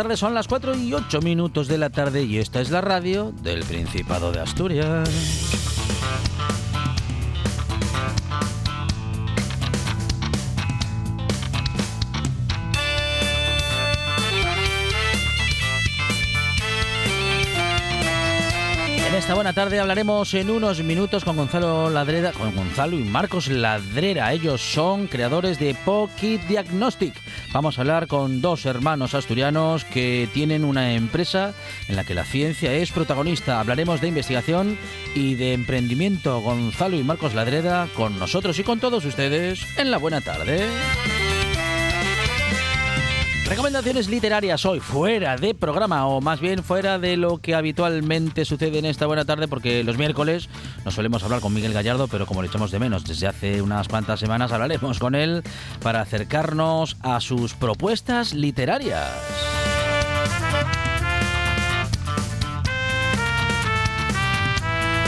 Son las 4 y 8 minutos de la tarde y esta es la radio del Principado de Asturias. esta buena tarde hablaremos en unos minutos con Gonzalo Ladrera, con Gonzalo y Marcos Ladrera. Ellos son creadores de Pocket Diagnostic. Vamos a hablar con dos hermanos asturianos que tienen una empresa en la que la ciencia es protagonista. Hablaremos de investigación y de emprendimiento. Gonzalo y Marcos Ladrera con nosotros y con todos ustedes en la buena tarde. Recomendaciones literarias hoy, fuera de programa, o más bien fuera de lo que habitualmente sucede en esta buena tarde, porque los miércoles nos solemos hablar con Miguel Gallardo, pero como le echamos de menos desde hace unas cuantas semanas, hablaremos con él para acercarnos a sus propuestas literarias.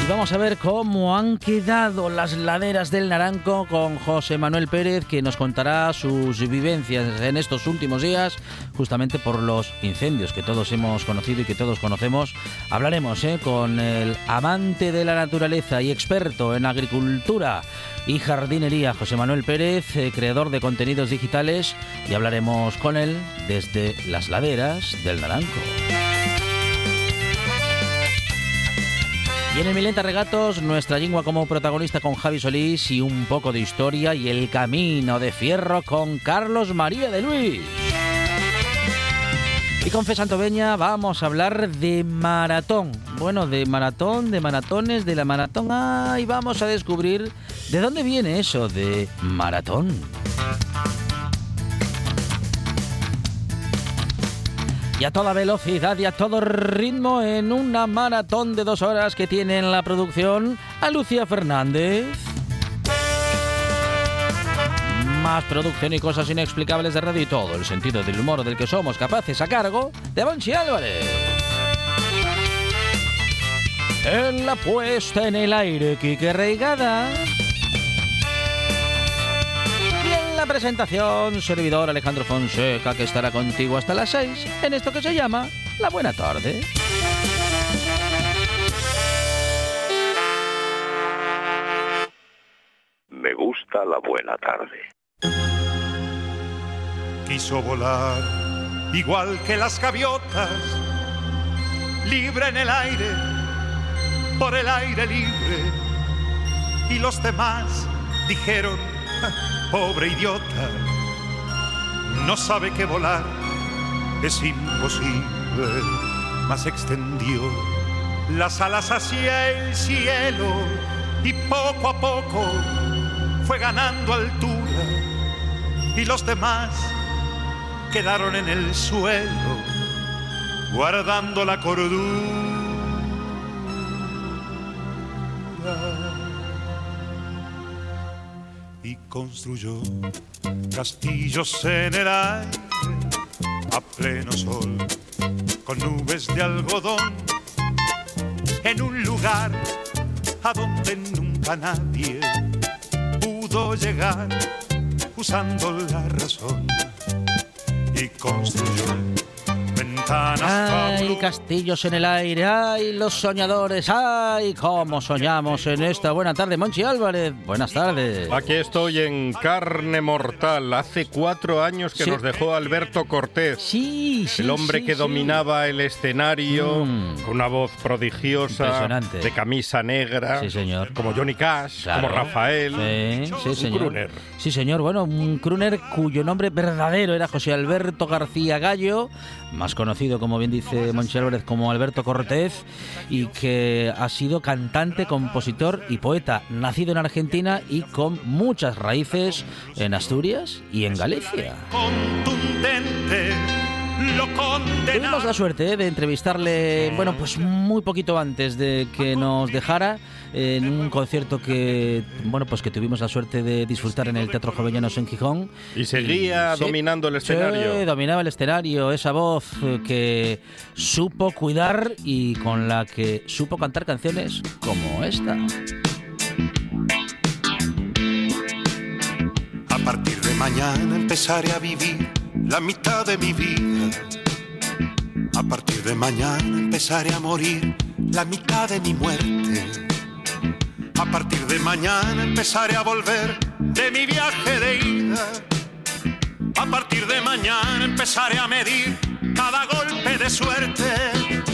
Y vamos a ver cómo han quedado las laderas del Naranco con José Manuel Pérez, que nos contará sus vivencias en estos últimos días, justamente por los incendios que todos hemos conocido y que todos conocemos. Hablaremos ¿eh? con el amante de la naturaleza y experto en agricultura y jardinería, José Manuel Pérez, eh, creador de contenidos digitales, y hablaremos con él desde las laderas del Naranco. Y en el Milenta Regatos, nuestra lengua como protagonista con Javi Solís y un poco de historia y el camino de fierro con Carlos María de Luis. Y con Fe Santoveña vamos a hablar de maratón. Bueno, de maratón, de maratones, de la maratón. Ah, y vamos a descubrir de dónde viene eso de maratón. Y a toda velocidad y a todo ritmo en una maratón de dos horas que tiene en la producción a Lucía Fernández. Más producción y cosas inexplicables de radio y todo el sentido del humor del que somos capaces a cargo de Banchi Álvarez. En la puesta en el aire, Kike Reigada la presentación, servidor Alejandro Fonseca, que estará contigo hasta las 6 en esto que se llama La Buena Tarde. Me gusta la buena tarde. Quiso volar igual que las gaviotas, libre en el aire, por el aire libre. Y los demás dijeron, pobre idiota, no sabe que volar. Es imposible, mas extendió las alas hacia el cielo y poco a poco fue ganando altura. Y los demás quedaron en el suelo guardando la cordura construyó castillos en el aire a pleno sol, con nubes de algodón, en un lugar a donde nunca nadie pudo llegar usando la razón y construyó ventanas castillos en el aire, ay, los soñadores, ay, cómo soñamos en esta buena tarde. Monchi Álvarez, buenas tardes. Aquí estoy en carne mortal. Hace cuatro años que Sí. nos dejó Alberto Cortés. Sí, sí. El hombre sí, que sí. dominaba el escenario Mm. con una voz prodigiosa, Impresionante. de camisa negra, Sí, señor. como Johnny Cash, Claro. como Rafael. Sí, sí, un señor. crooner. Sí, señor. Bueno, un crooner cuyo nombre verdadero era José Alberto García Gallo, más conocido, como bien dice Monchi Álvarez, como Alberto Cortés, y que ha sido cantante, compositor y poeta, nacido en Argentina y con muchas raíces en Asturias y en Galicia. Tuvimos la suerte eh, de entrevistarle, bueno, pues muy poquito antes de que nos dejara en un concierto que, bueno, pues que tuvimos la suerte de disfrutar en el Teatro Jovellanos en Gijón. Y seguía Sí, dominando el sí, escenario. dominaba el escenario, esa voz eh, que supo cuidar y con la que supo cantar canciones como esta. A partir de mañana empezaré a vivir la mitad de mi vida. A partir de mañana empezaré a morir la mitad de mi muerte. A partir de mañana empezaré a volver de mi viaje de ida. A partir de mañana empezaré a medir cada golpe de suerte.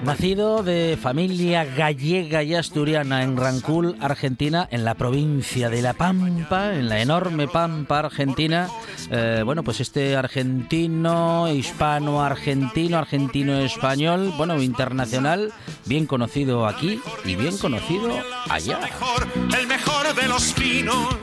Nacido de familia gallega y asturiana en Rancul, Argentina, en la provincia de La Pampa, en la enorme Pampa argentina. Eh, bueno, pues este argentino, hispano-argentino, argentino-español, bueno, internacional, bien conocido aquí y bien conocido allá. el mejor de los finos.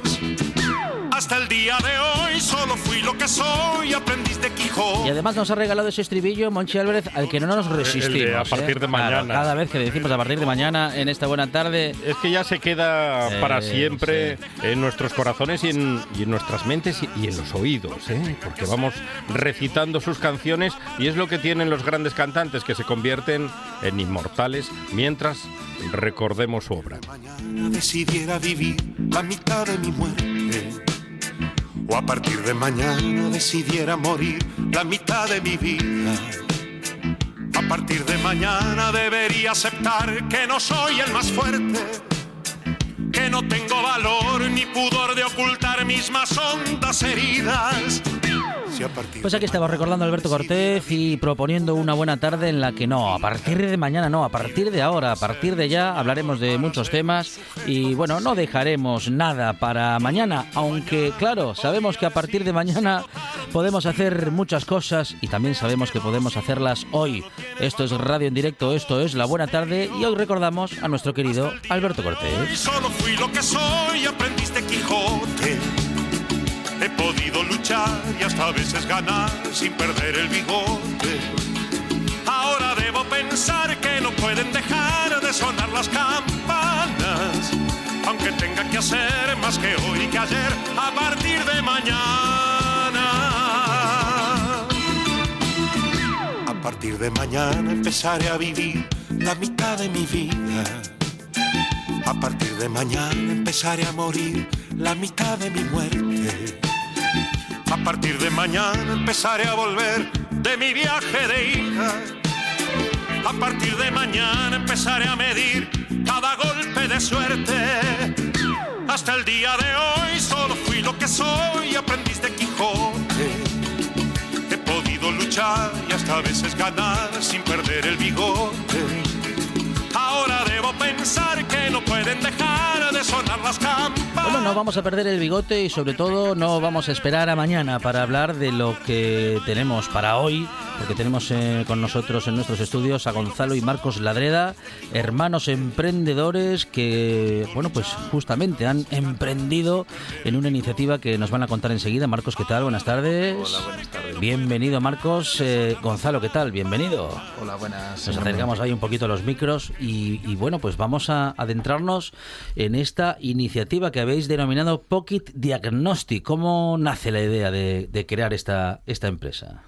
Hasta el día de hoy solo fui lo que soy, aprendiz de Quijote. Y además nos ha regalado ese estribillo, Monchi Álvarez, al que no nos resistimos. a partir ¿eh? de Claro, mañana. cada vez que decimos a partir de mañana en esta buena tarde, Es que ya se queda para siempre en nuestros corazones y en, y en nuestras mentes y, y en los oídos, ¿eh? porque vamos recitando sus canciones y es lo que tienen los grandes cantantes que se convierten en inmortales mientras recordemos su obra. mañana decidiera vivir la mitad de mi muerte. O a partir de mañana decidiera morir la mitad de mi vida. A partir de mañana debería aceptar que no soy el más fuerte. Que no tengo valor ni pudor de ocultar mis más hondas heridas. Pues aquí estamos recordando a Alberto Cortés y proponiendo una buena tarde en la que no, a partir de mañana no, a partir de ahora, a partir de ya hablaremos de muchos temas y bueno, no dejaremos nada para mañana, aunque claro, sabemos que a partir de mañana podemos hacer muchas cosas y también sabemos que podemos hacerlas hoy. Esto es Radio en directo, esto es La Buena Tarde y hoy recordamos a nuestro querido Alberto Cortés. Solo fui lo que soy, aprendiz de Quijote. He podido luchar y hasta a veces ganar sin perder el bigote. Ahora debo pensar que no pueden dejar de sonar las campanas. Aunque tenga que hacer más que hoy y que ayer a partir de mañana. A partir de mañana empezaré a vivir la mitad de mi vida. A partir de mañana empezaré a morir la mitad de mi muerte. A partir de mañana empezaré a volver de mi viaje de hija. A partir de mañana empezaré a medir cada golpe de suerte. Hasta el día de hoy solo fui lo que soy, aprendiz de Quijote. He podido luchar y hasta a veces ganar sin perder el bigote. Ahora debo pensar que no pueden dejar de sonar las campanas. Bueno, no vamos a perder el bigote y sobre todo no vamos a esperar a mañana para hablar de lo que tenemos para hoy, porque tenemos eh, con nosotros en nuestros estudios a Gonzalo y Marcos Ladreda, hermanos emprendedores que, bueno, pues justamente han emprendido en una iniciativa que nos van a contar enseguida. Marcos, ¿qué tal? Buenas tardes. Hola, buenas tardes. Bienvenido, Marcos. Eh, Gonzalo, ¿qué tal? Bienvenido. Hola, buenas. Nos acercamos ahí un poquito a los micros y, y bueno, pues vamos a adentrarnos en esta iniciativa que habéis denominado Pocket Diagnostic. ¿Cómo nace la idea de, de crear esta, esta empresa?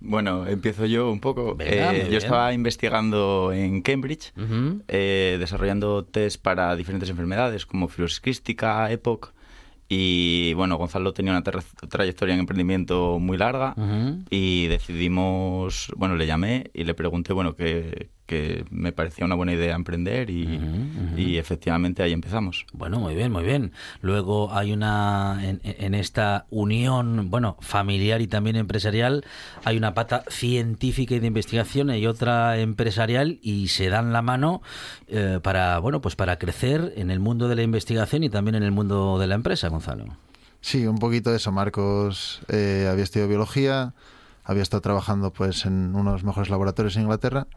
Bueno, empiezo yo un poco. Venga, Eh, yo estaba investigando en Cambridge, eh, desarrollando test para diferentes enfermedades como fibrosquística, EPOC, Y bueno, Gonzalo tenía una tra- trayectoria en emprendimiento muy larga y decidimos, bueno, le llamé y le pregunté, bueno, que, que me parecía una buena idea emprender y, y efectivamente ahí empezamos. Bueno, muy bien, muy bien. Luego hay una, en, en esta unión, bueno, familiar y también empresarial, hay una pata científica y de investigación y otra empresarial y se dan la mano eh, para, bueno, pues para crecer en el mundo de la investigación y también en el mundo de la empresa, Gonzalo. Sí, un poquito de eso. Marcos eh, había estudiado biología, había estado trabajando pues en uno de los mejores laboratorios en Inglaterra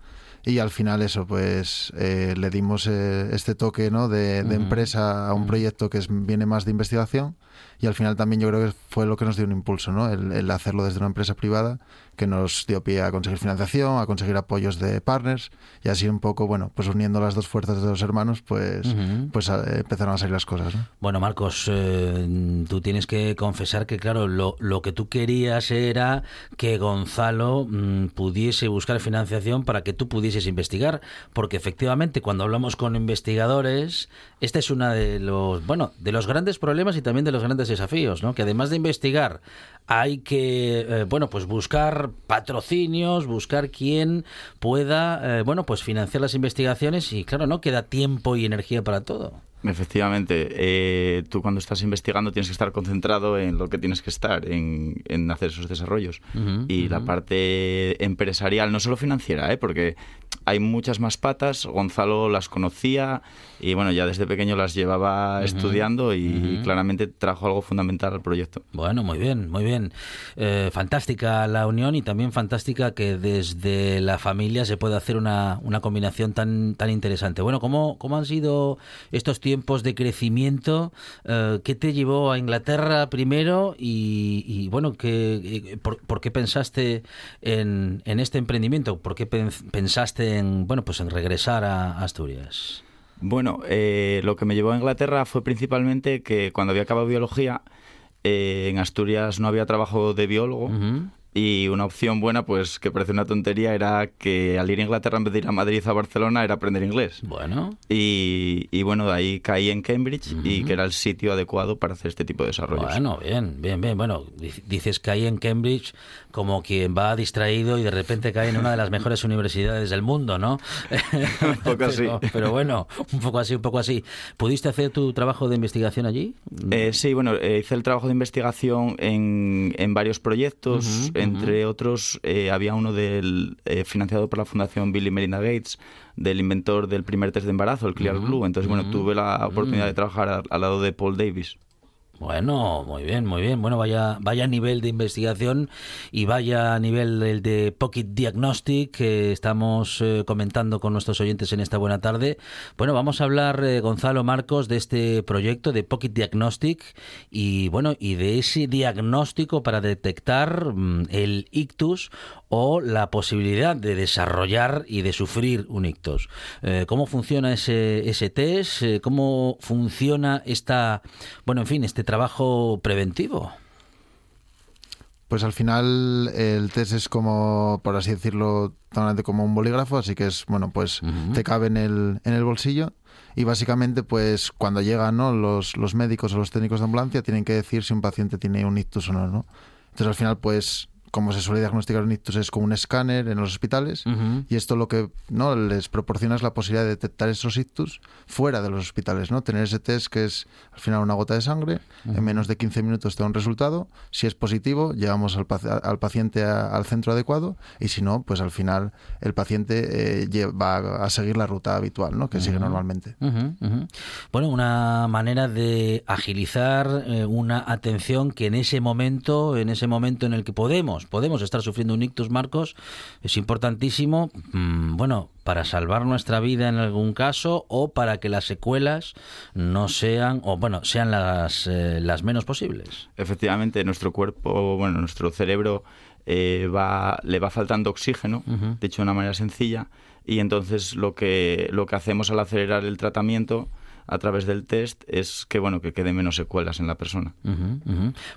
y al final eso, pues eh, le dimos eh, este toque ¿no? de, de empresa a un proyecto que es, viene más de investigación y al final también yo creo que fue lo que nos dio un impulso, ¿no? el, el hacerlo desde una empresa privada que nos dio pie a conseguir financiación, a conseguir apoyos de partners y así un poco, bueno, pues uniendo las dos fuerzas de los hermanos, pues, pues a- empezaron a salir las cosas. ¿no? Bueno, Marcos, eh, tú tienes que confesar que, claro, lo, lo que tú querías era que Gonzalo mm, pudiese buscar financiación para que tú pudieses investigar, porque efectivamente cuando hablamos con investigadores, este es uno de los, bueno, de los grandes problemas y también de los grandes desafíos, ¿no? Que además de investigar hay que, eh, bueno, pues buscar patrocinios, buscar quien pueda, eh, bueno, pues financiar las investigaciones y, claro, no queda tiempo y energía para todo. Efectivamente, eh, tú cuando estás investigando tienes que estar concentrado en lo que tienes que estar, en, en hacer esos desarrollos. Y la parte empresarial, no solo financiera, ¿eh? porque hay muchas más patas, Gonzalo las conocía y bueno, ya desde pequeño las llevaba estudiando y claramente trajo algo fundamental al proyecto. Bueno, muy bien, muy bien. Eh, fantástica la unión y también fantástica que desde la familia se pueda hacer una, una combinación tan, tan interesante. Bueno, ¿cómo, ¿cómo han sido estos tiempos de crecimiento? Eh, ¿Qué te llevó a Inglaterra primero? Y, y, bueno, ¿qué, eh, por, por qué pensaste en, en este emprendimiento? ¿Por qué pen- pensaste en, bueno, pues en regresar a Asturias? Bueno, eh, lo que me llevó a Inglaterra fue principalmente que cuando había acabado biología, eh, en Asturias no había trabajo de biólogo. Y una opción buena, pues que parece una tontería, era que al ir a Inglaterra en vez de ir a Madrid a Barcelona era aprender inglés. Bueno, Y, y bueno, de ahí caí en Cambridge y que era el sitio adecuado para hacer este tipo de desarrollos. Bueno, bien, bien, bien. Bueno, di- dices que ahí en Cambridge como quien va distraído y de repente cae en una de las mejores universidades del mundo, ¿no? un poco así. Pero, pero bueno, un poco así, un poco así. ¿Pudiste hacer tu trabajo de investigación allí? Eh, sí, bueno, eh, hice el trabajo de investigación en, en varios proyectos, entre otros eh, había uno del, eh, financiado por la Fundación Bill y Melinda Gates, del inventor del primer test de embarazo, el Clear Blue. Entonces, bueno, tuve la oportunidad de trabajar al, al lado de Paul Davis. Bueno, muy bien, muy bien. Bueno, vaya, vaya nivel de investigación y vaya nivel el de Pocket Diagnostic que estamos eh, comentando con nuestros oyentes en esta buena tarde. Bueno, vamos a hablar, eh, Gonzalo Marcos, de este proyecto de Pocket Diagnostic y bueno, y de ese diagnóstico para detectar mm, el ictus o la posibilidad de desarrollar y de sufrir un ictus. Eh, ¿Cómo funciona ese, ese test? Eh, ¿Cómo funciona esta, bueno, en fin, este trabajo preventivo? Pues al final el test es como, por así decirlo, tan como un bolígrafo, así que es, bueno, pues te cabe en el, en el bolsillo y básicamente pues cuando llegan ¿no? los, los médicos o los técnicos de ambulancia tienen que decir si un paciente tiene un ictus o no, ¿no? Entonces al final pues como se suele diagnosticar un ictus es con un escáner en los hospitales y esto lo que no les proporciona es la posibilidad de detectar esos ictus fuera de los hospitales, ¿no? Tener ese test que es al final una gota de sangre, en menos de 15 minutos te da un resultado, si es positivo llevamos al, paci- al paciente a- al centro adecuado y si no, pues al final el paciente eh, va a seguir la ruta habitual, ¿no? Que sigue normalmente. Bueno, una manera de agilizar eh, una atención que en ese momento, en ese momento en el que podemos, podemos estar sufriendo un ictus, Marcos, es importantísimo, mm, bueno, para salvar nuestra vida en algún caso o para que las secuelas no sean, o bueno, sean las, eh, las menos posibles. Efectivamente, nuestro cuerpo, bueno, nuestro cerebro eh, va, le va faltando oxígeno, dicho de una manera sencilla, y entonces lo que, lo que hacemos al acelerar el tratamiento a través del test es que bueno que queden menos secuelas en la persona.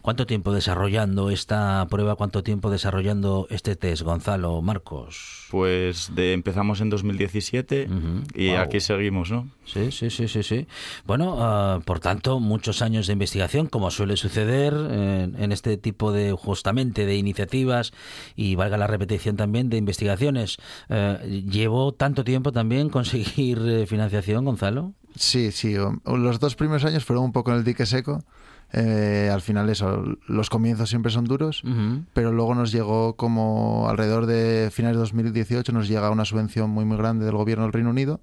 ¿Cuánto tiempo desarrollando esta prueba? ¿Cuánto tiempo desarrollando este test, Gonzalo, Marcos? Pues de, empezamos en 2017 Ujú. y Guau. aquí seguimos, ¿no? Sí, sí, sí, sí, sí. Bueno, ah, por tanto, muchos años de investigación, como suele suceder en, en este tipo de, justamente, de iniciativas y valga la repetición también de investigaciones. Eh, ¿Llevó tanto tiempo también conseguir eh, financiación, Gonzalo? Sí, sí. Los dos primeros años fueron un poco en el dique seco. Eh, al final eso, los comienzos siempre son duros, pero luego nos llegó como alrededor de finales de 2018 nos llega una subvención muy muy grande del gobierno del Reino Unido,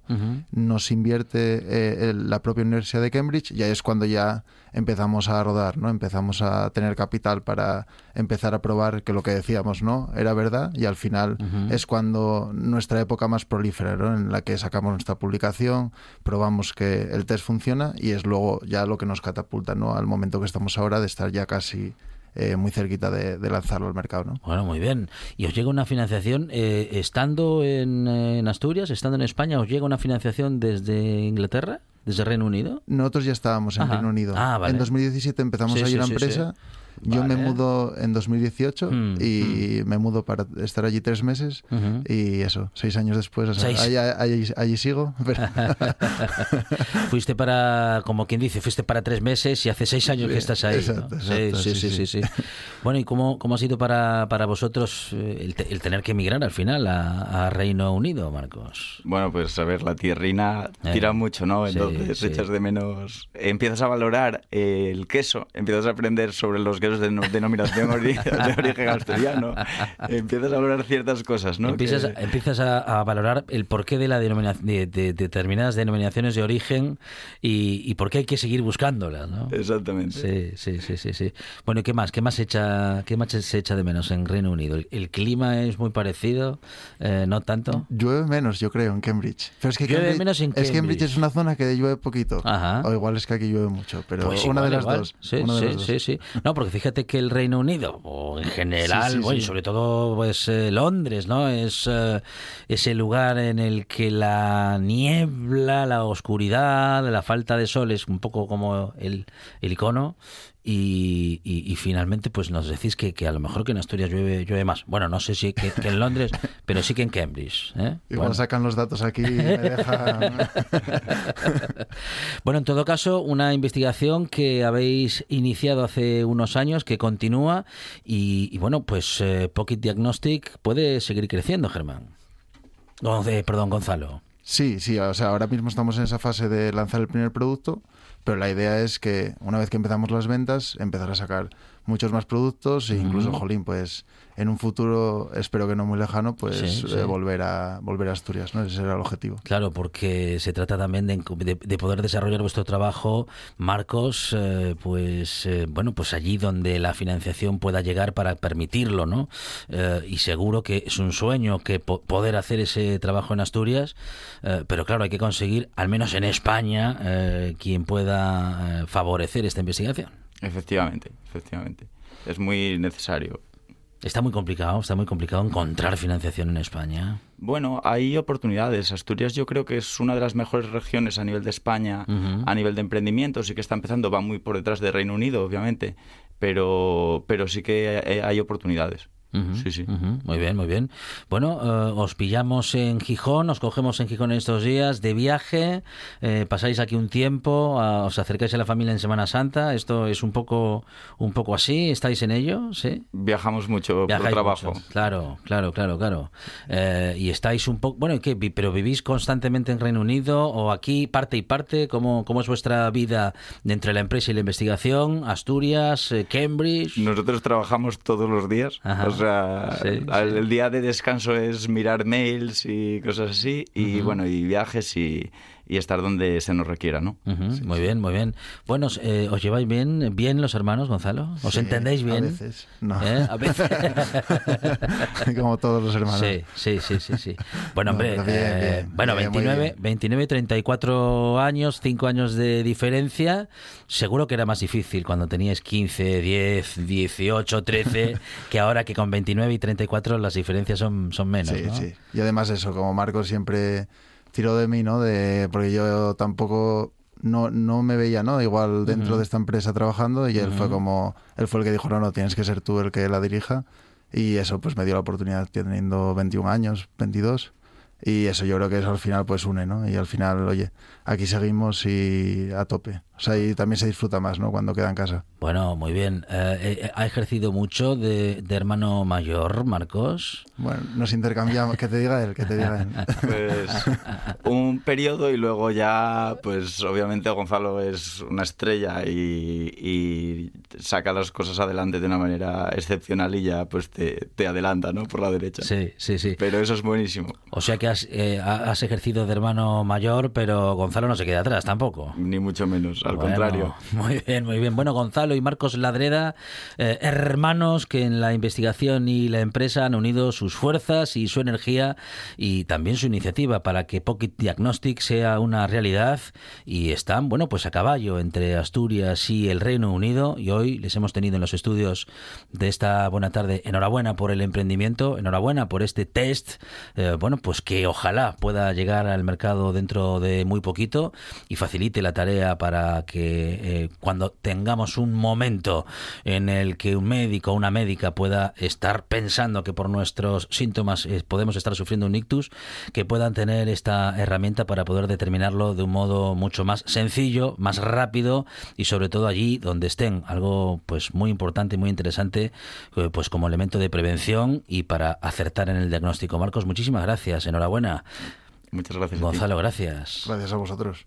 nos invierte eh, el- la propia Universidad de Cambridge y ahí es cuando ya empezamos a rodar, ¿no? Empezamos a tener capital para empezar a probar que lo que decíamos, ¿no? Era verdad y al final es cuando nuestra época más prolífera, ¿no? En la que sacamos nuestra publicación, probamos que el test funciona y es luego ya lo que nos catapulta, ¿no? Al momento que estamos ahora de estar ya casi eh, muy cerquita de, de lanzarlo al mercado, ¿no? Bueno, muy bien. ¿Y os llega una financiación eh, estando en, en Asturias, estando en España, os llega una financiación desde Inglaterra, desde Reino Unido? Nosotros ya estábamos en Ajá. Reino Unido. Ah, vale. En 2017 empezamos Sí, ahí sí, una sí, empresa. sí. Yo me mudo en 2018 Mm, y me mudo para estar allí tres meses Ujú. y eso, seis años después, o sea, Seis. Allí, allí- allí sigo. pero- fuiste para, como quien dice, fuiste para tres meses y hace seis años que estás ahí. ¿no? exacto, exacto, sí, sí, sí, sí, sí, sí. Bueno, ¿y cómo, cómo ha sido para, para vosotros eh, el, te- el tener que emigrar al final a, a Reino Unido, Marcos? Bueno, pues a ver, la tierrina Eh, tira mucho, ¿no? Entonces sí. echas de menos... Empiezas a valorar eh, el queso, empiezas a aprender sobre los quesos de no- denominación ori- de origen asturiano, empiezas a valorar ciertas cosas, ¿no? Empiezas, Que- empiezas a, a valorar el porqué de, la denomina- de, de- de determinadas denominaciones de origen y, y por qué hay que seguir buscándolas, ¿no? Exactamente. Sí, sí, sí, sí, sí. Bueno, ¿y qué más? ¿Qué más se echa, qué más se echa de menos en Reino Unido? ¿El, el clima es muy parecido? Eh, ¿No tanto? Llueve menos, yo creo, en Cambridge. Pero es que Llueve Cambridge, menos en es Cambridge Cambridge. es una zona que llueve poquito. Ajá. O igual es que aquí llueve mucho, pero Pues una igual, de las igual. dos. Sí, una de sí, sí, sí. No, porque fíjate que el Reino Unido, o en general, Sí, sí, bueno, sí. sobre todo pues eh, Londres, ¿no? Es eh, ese lugar en el que la niebla, la oscuridad, la falta de sol es un poco como el, el icono. Y, y- y finalmente, pues nos decís que, que a lo mejor que en Asturias llueve, llueve más. Bueno, no sé si que, que en Londres, pero sí que en Cambridge. ¿eh? Igual Bueno. sacan los datos aquí y me dejan... Bueno, en todo caso, una investigación que habéis iniciado hace unos años, que continúa, y, y bueno, pues eh, Pocket Diagnostic puede seguir creciendo, Germán. Eh, perdón, Gonzalo. Sí, sí, o sea, ahora mismo estamos en esa fase de lanzar el primer producto, pero la idea es que una vez que empezamos las ventas, empezar a sacar muchos más productos e incluso, Ujú. jolín, pues en un futuro, espero que no muy lejano, pues Sí, sí. eh, volver a volver a Asturias, ¿no? Ese era el objetivo. Claro, porque se trata también de, de- de poder desarrollar vuestro trabajo, Marcos, eh, pues eh, bueno, pues allí donde la financiación pueda llegar para permitirlo, ¿no? Y seguro que es un sueño que po- poder hacer ese trabajo en Asturias, pero claro, hay que conseguir, al menos en España, quien pueda favorecer esta investigación. Efectivamente, efectivamente. Es muy necesario. Está muy complicado, está muy complicado encontrar financiación en España. Bueno, hay oportunidades. Asturias yo creo que es una de las mejores regiones a nivel de España, a nivel de emprendimiento. Sí que está empezando, va muy por detrás de Reino Unido, obviamente, pero, pero sí que hay, hay Sí, sí. Muy bien, muy bien. Bueno, eh, os pillamos en Gijón, os cogemos en Gijón en estos días de viaje, eh, pasáis aquí un tiempo, a- os acercáis a la familia en Semana Santa. Esto es un poco, un poco así. ¿Estáis en ello? Sí. Viajamos mucho por trabajo. mucho. Claro, claro, claro, claro. Eh, y estáis un poco, bueno, ¿Pero vivís constantemente en Reino Unido o aquí parte y parte? ¿Cómo, cómo es vuestra vida entre la empresa y la investigación? Asturias, eh, Cambridge. Nosotros trabajamos todos los días. Ajá. O sea, Sí, al- sí. el día de descanso es mirar mails y cosas así. Y bueno, y viajes y, y estar donde se nos requiera, ¿no? Ujú, muy bien, muy bien. Bueno, eh, ¿os lleváis bien, bien los hermanos, Gonzalo? ¿Os Sí, entendéis bien? A veces, no. ¿Eh? A veces. Como todos los hermanos. Sí, sí, sí, sí, sí. Bueno, No, hombre, bien, eh, bien, bueno, bien, muy 29, bien. 29, 34 años, 5 años de diferencia. Seguro que era más difícil cuando teníais 15, 10, 18, 13, que ahora que con 29 y 34 las diferencias son, son menos, Sí, ¿no? sí. Y además eso, como Marco siempre tiró de mí, ¿no? De, porque yo tampoco no, no me veía, ¿no? Igual dentro de esta empresa trabajando y él fue Ujú. como, él fue el que dijo, no, no, tienes que ser tú el que la dirija. Y eso pues me dio la oportunidad teniendo 21 años, 22. Y eso yo creo que eso al final pues une, ¿no? Y al final, oye, aquí seguimos y a tope. O sea, y también se disfruta más, ¿no? Cuando queda en casa. Bueno, muy bien. Eh, eh, ¿Ha ejercido mucho de, de hermano mayor, Marcos? Bueno, nos intercambiamos, que te diga él, que te diga él. Pues un periodo y luego ya, pues obviamente Gonzalo es una estrella y, y saca las cosas adelante de una manera excepcional y ya pues te, te adelanta, ¿no? Por la derecha. Sí, sí, sí. Pero eso es buenísimo. O sea que has, eh, ha- has ejercido de hermano mayor, pero Gonzalo no se queda atrás tampoco. Ni mucho menos, al Bueno, contrario. Muy bien, muy bien. Bueno, Gonzalo y Marcos Ladreda, eh, hermanos que en la investigación y la empresa han unido sus fuerzas y su energía y también su iniciativa para que Pocket Diagnostic sea una realidad y están, bueno, pues a caballo entre Asturias y el Reino Unido y hoy les hemos tenido en los estudios de esta buena tarde. Enhorabuena por el emprendimiento, enhorabuena por este test, eh, bueno, pues que ojalá pueda llegar al mercado dentro de muy poquito y facilite la tarea para que eh, cuando tengamos un momento en el que un médico o una médica pueda estar pensando que por nuestros síntomas eh, podemos estar sufriendo un ictus, que puedan tener esta herramienta para poder determinarlo de un modo mucho más sencillo, más rápido y sobre todo allí donde estén. Algo pues muy importante y muy interesante eh, pues como elemento de prevención y para acertar en el diagnóstico. Marcos, muchísimas gracias. Enhorabuena. Muchas gracias. a ti. Gonzalo, gracias. Gracias a vosotros.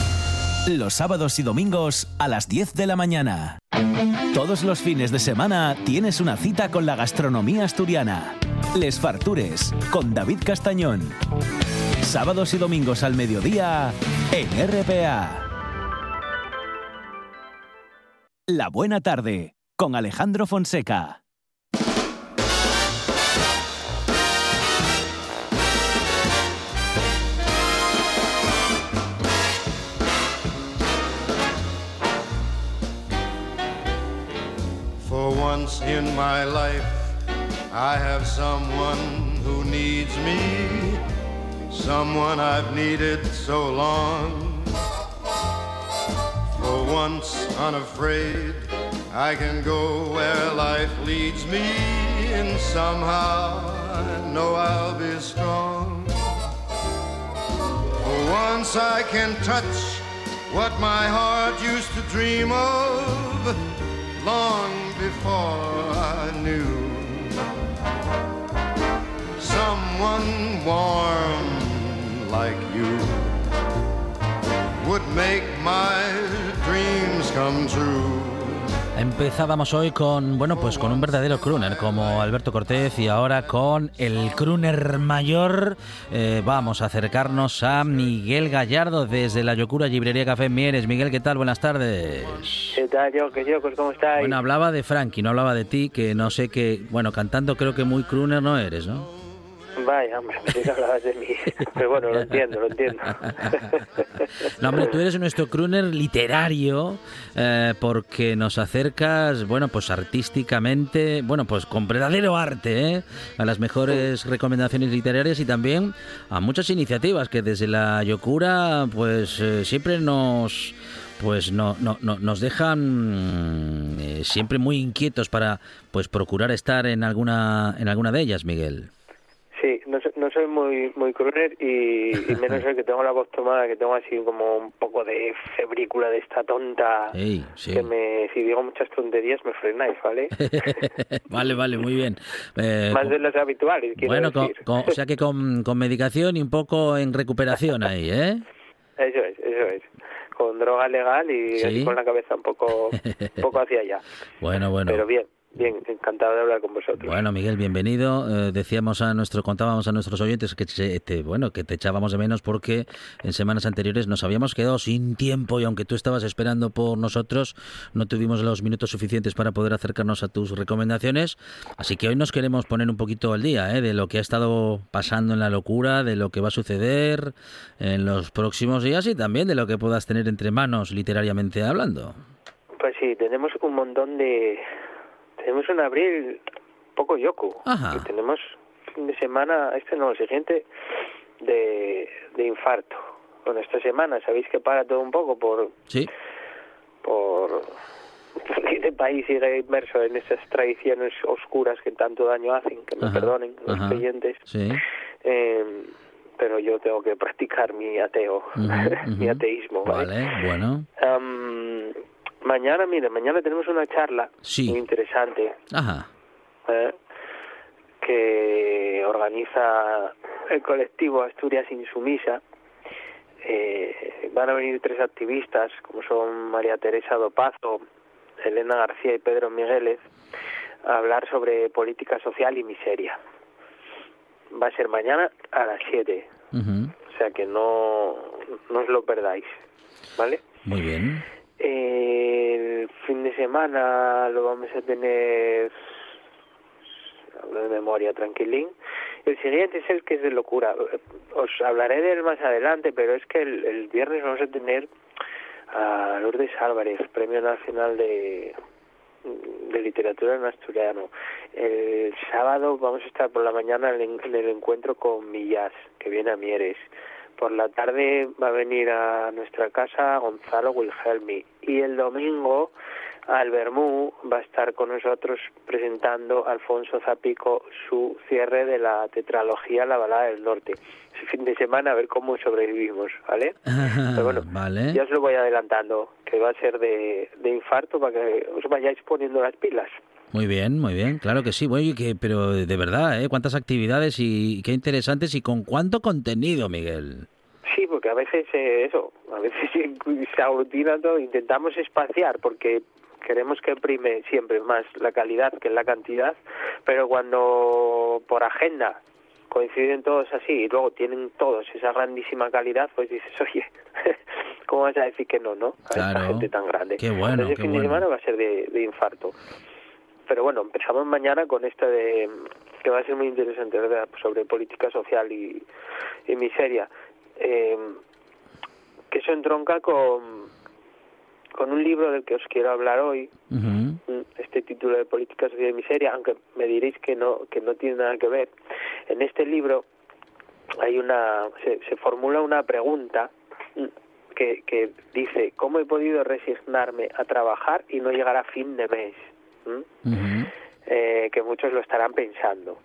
Los sábados y domingos a las 10 de la mañana. Todos los fines de semana tienes una cita con la gastronomía asturiana. Les Fartures con David Castañón. Sábados y domingos al mediodía en RPA. La buena tarde con Alejandro Fonseca. Once in my life, I have someone who needs me, someone I've needed so long. For once unafraid, I can go where life leads me, and somehow I know I'll be strong. For once I can touch what my heart used to dream of long before I knew. Someone warm like you would make my dreams come true. Empezábamos hoy con, bueno, pues con un verdadero crooner como Alberto Cortés y ahora con el crooner mayor. Eh, vamos a acercarnos a Miguel Gallardo desde la Yocura Librería Café Mieres. Miguel, ¿qué tal? Buenas tardes. ¿Qué tal, yo? ¿Qué yo? Pues, ¿Cómo estáis? Bueno, hablaba de Frankie, no hablaba de ti, que no sé qué, bueno, cantando creo que muy crooner no eres, ¿no? Vaya, hombre, que hablabas de mí. Pero bueno, lo entiendo, lo entiendo. No, hombre, tú eres nuestro crooner literario eh, porque nos acercas, bueno, pues artísticamente, bueno, pues con verdadero arte, ¿eh? a las mejores recomendaciones literarias y también a muchas iniciativas que desde la Yocura, pues eh, siempre nos pues no, no, no- nos dejan eh, siempre muy inquietos para pues procurar estar en alguna en alguna de ellas, Miguel. Sí, no, no soy muy muy crooner y, y menos el que tengo la voz tomada, que tengo así como un poco de febrícula de esta tonta. Ey, sí. Que me, si digo muchas tonterías me frenáis, ¿vale? vale, vale, muy bien. Eh, Más de los habituales, quiero Bueno, con- decir. con- o sea que con, con medicación y un poco en recuperación ahí, ¿eh? Eso es, eso es. Con droga legal y Sí. con la cabeza un poco, un poco hacia allá. Bueno, bueno. Pero bien, Bien, encantado de hablar con vosotros. Bueno, Miguel, bienvenido. Eh, decíamos a nuestro, contábamos a nuestros oyentes que te, bueno, que te echábamos de menos porque en semanas anteriores nos habíamos quedado sin tiempo y aunque tú estabas esperando por nosotros, no tuvimos los minutos suficientes para poder acercarnos a tus recomendaciones. Así que hoy nos queremos poner un poquito al día ¿eh? de lo que ha estado pasando en la locura, de lo que va a suceder en los próximos días y también de lo que puedas tener entre manos literariamente hablando. Pues sí, tenemos un montón de tenemos un abril poco yoku. tenemos fin de semana, este no, el siguiente, de, de infarto. Bueno, esta semana sabéis que para todo un poco por... Sí. Por... Este país sigue inmerso en esas tradiciones oscuras que tanto daño hacen, que me perdonen los creyentes. Sí. Eh, pero yo tengo que practicar mi ateo, mi ateísmo. Vale, bueno. Mañana, mire, mañana tenemos una charla muy interesante. ¿eh? que organiza el colectivo Asturias Insumisa. Eh, van a venir tres activistas, como son María Teresa Dopazo, Elena García y Pedro Migueles, a hablar sobre política social y miseria. Va a ser mañana a las 7. O sea que no, no os lo perdáis. ¿Vale? Muy bien. El fin de semana lo vamos a tener de memoria tranquilín. El siguiente es el que es de locura. Os hablaré de él más adelante, pero es que el, viernes vamos a tener a Lourdes Álvarez, Premio Nacional de, de Literatura en Asturiano. El sábado vamos a estar por la mañana en el encuentro con Millas, que viene a Mieres. Por la tarde va a venir a nuestra casa Gonzalo Wilhelmi y el domingo Albermú va a estar con nosotros presentando Alfonso Zapico su cierre de la tetralogía La Balada del Norte. Ese fin de semana a ver cómo sobrevivimos, ¿vale? Pero bueno, vale. ya os lo voy adelantando, que va a ser de, de infarto para que os vayáis poniendo las pilas. Muy bien, muy bien, claro que sí. Oye, que, pero de verdad, ¿eh? ¿Cuántas actividades y qué interesantes y con cuánto contenido, Miguel? Sí, porque a veces eh, eso, a veces se aglutina todo, intentamos espaciar porque queremos que prime siempre más la calidad que la cantidad, pero cuando por agenda coinciden todos así y luego tienen todos esa grandísima calidad, pues dices, oye, ¿cómo vas a decir que no, no? A esta gente tan grande. Qué bueno, Entonces, fin de semana va a ser de, de infarto pero bueno, empezamos mañana con este de que va a ser muy interesante, ¿verdad? Sobre política social y, y miseria. Eh, que eso entronca con, con un libro del que os quiero hablar hoy, este título de Política Social y Miseria, aunque me diréis que no, que no tiene nada que ver. En este libro hay una, se, se formula una pregunta que, que dice, ¿cómo he podido resignarme a trabajar y no llegar a fin de mes? Eh, que muchos lo estarán pensando.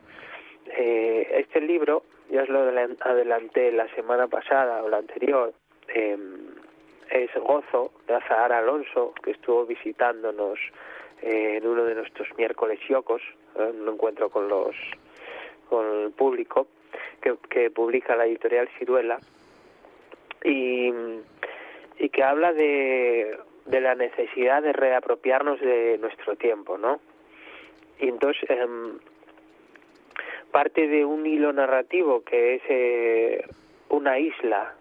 Eh, este libro, ya os lo adelanté la semana pasada o la anterior, eh, es Gozo de Azahar Alonso, que estuvo visitándonos eh, en uno de nuestros miércoles yocos, un encuentro con los con el público, que, que publica la editorial Ciruela, y, y que habla de de la necesidad de reapropiarnos de nuestro tiempo, ¿no? Y entonces em, parte de un hilo narrativo que es eh, una isla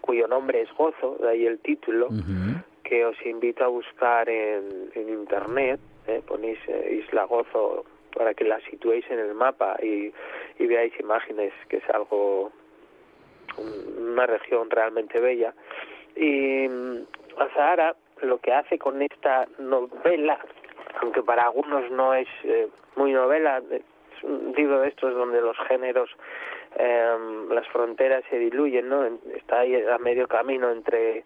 cuyo nombre es Gozo, de ahí el título, que os invito a buscar en, en internet, ¿eh? ponéis eh, Isla Gozo para que la situéis en el mapa y, y veáis imágenes, que es algo, una región realmente bella. Y Azahara lo que hace con esta novela, aunque para algunos no es eh, muy novela, es un libro de estos donde los géneros, eh, las fronteras se diluyen, ¿no? Está ahí a medio camino entre,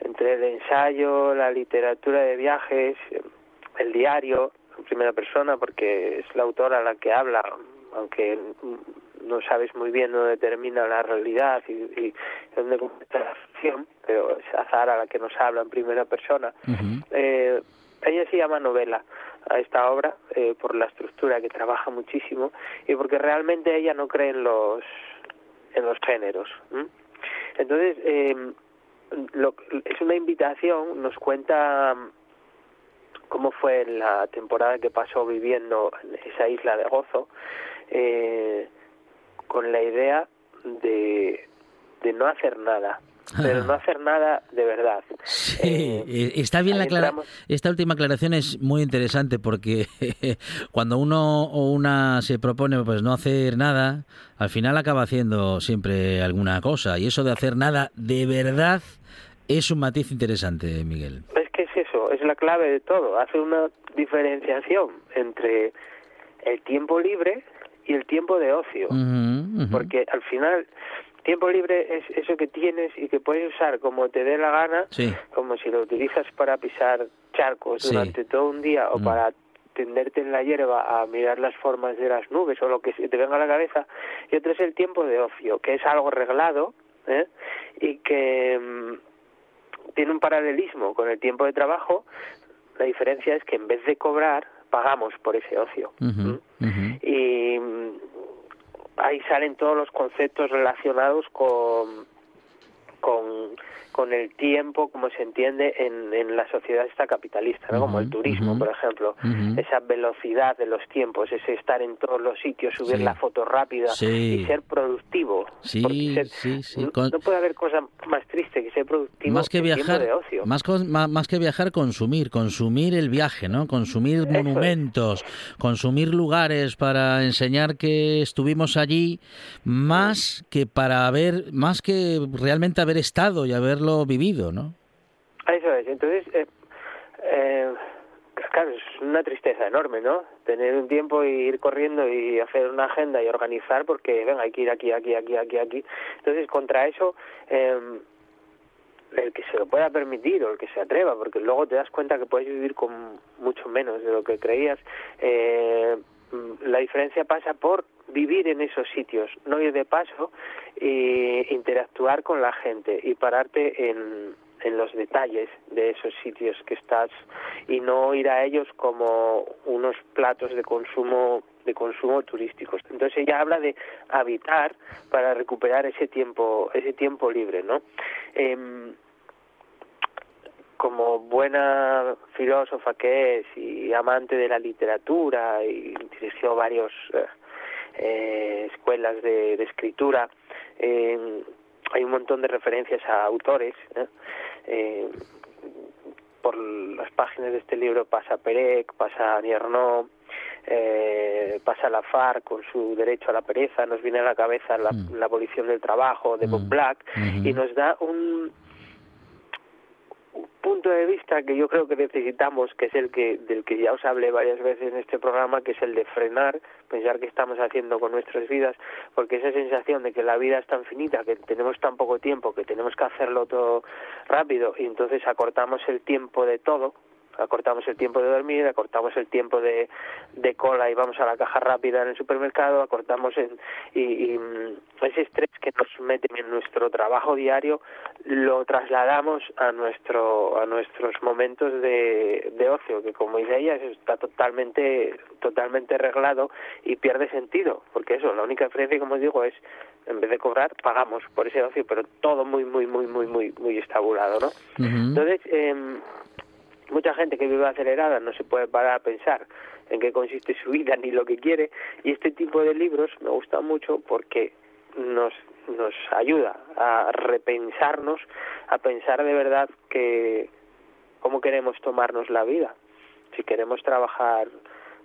entre el ensayo, la literatura de viajes, el diario en primera persona, porque es la autora la que habla, aunque no sabes muy bien dónde termina la realidad y, y dónde comienza la ficción, pero es Azara la que nos habla en primera persona. eh, ella se llama novela a esta obra eh, por la estructura que trabaja muchísimo y porque realmente ella no cree en los en los géneros. Entonces eh, lo, es una invitación, nos cuenta cómo fue la temporada que pasó viviendo en esa isla de gozo, eh, con la idea de, de no hacer nada, pero no hacer nada de verdad. Sí, eh, está bien la clara... Esta última aclaración es muy interesante porque cuando uno o una se propone pues no hacer nada, al final acaba haciendo siempre alguna cosa y eso de hacer nada de verdad es un matiz interesante, Miguel. Es que es eso, es la clave de todo, hace una diferenciación entre el tiempo libre y el tiempo de ocio, porque al final tiempo libre es eso que tienes y que puedes usar como te dé la gana, como si lo utilizas para pisar charcos durante todo un día o mm. para tenderte en la hierba a mirar las formas de las nubes o lo que te venga a la cabeza, y otro es el tiempo de ocio, que es algo reglado ¿eh? y que mm, tiene un paralelismo con el tiempo de trabajo. La diferencia es que en vez de cobrar, pagamos por ese ocio. Y ahí salen todos los conceptos relacionados con, con con el tiempo como se entiende en, en la sociedad esta capitalista, ¿no? como el turismo, por ejemplo, esa velocidad de los tiempos, ese estar en todos los sitios, subir la foto rápida y ser productivo. Sí, sí, sí. No, puede haber cosa más triste que ser productivo más que viajar, de ocio. Más, más, que viajar, consumir, consumir el viaje, ¿no? Consumir monumentos, consumir lugares para enseñar que estuvimos allí, más que para haber, más que realmente haber estado y haber vivido, ¿no? Eso es, entonces, eh, eh, claro, es una tristeza enorme, ¿no? Tener un tiempo y ir corriendo y hacer una agenda y organizar porque, venga, hay que ir aquí, aquí, aquí, aquí, aquí. Entonces, contra eso, eh, el que se lo pueda permitir o el que se atreva, porque luego te das cuenta que puedes vivir con mucho menos de lo que creías, eh, la diferencia pasa por vivir en esos sitios, no ir de paso e interactuar con la gente y pararte en, en los detalles de esos sitios que estás y no ir a ellos como unos platos de consumo de consumo turísticos. Entonces ella habla de habitar para recuperar ese tiempo ese tiempo libre, ¿no? Eh, como buena filósofa que es y amante de la literatura y dirigió varios eh, eh escuelas de, escritura eh, hay un montón de referencias a autores eh, por las páginas de este libro pasa Perec, pasa Nierno, eh, pasa la FARC con su derecho a la pereza, nos viene a la cabeza la, mm. abolición del trabajo de Bob mm. Black y nos da un, punto de vista que yo creo que necesitamos, que es el que del que ya os hablé varias veces en este programa, que es el de frenar, pensar qué estamos haciendo con nuestras vidas, porque esa sensación de que la vida es tan finita, que tenemos tan poco tiempo, que tenemos que hacerlo todo rápido y entonces acortamos el tiempo de todo, acortamos el tiempo de dormir, acortamos el tiempo de, de cola y vamos a la caja rápida en el supermercado, acortamos en, y, mm, ese estrés que nos mete en nuestro trabajo diario lo trasladamos a nuestro a nuestros momentos de, de ocio que como dice ella está totalmente totalmente arreglado y pierde sentido porque eso la única diferencia como os digo es en vez de cobrar pagamos por ese ocio pero todo muy muy muy muy muy muy estabulado no entonces eh, Mucha gente que vive acelerada no se puede parar a pensar en qué consiste su vida ni lo que quiere y este tipo de libros me gusta mucho porque nos nos ayuda a repensarnos, a pensar de verdad que cómo queremos tomarnos la vida. Si queremos trabajar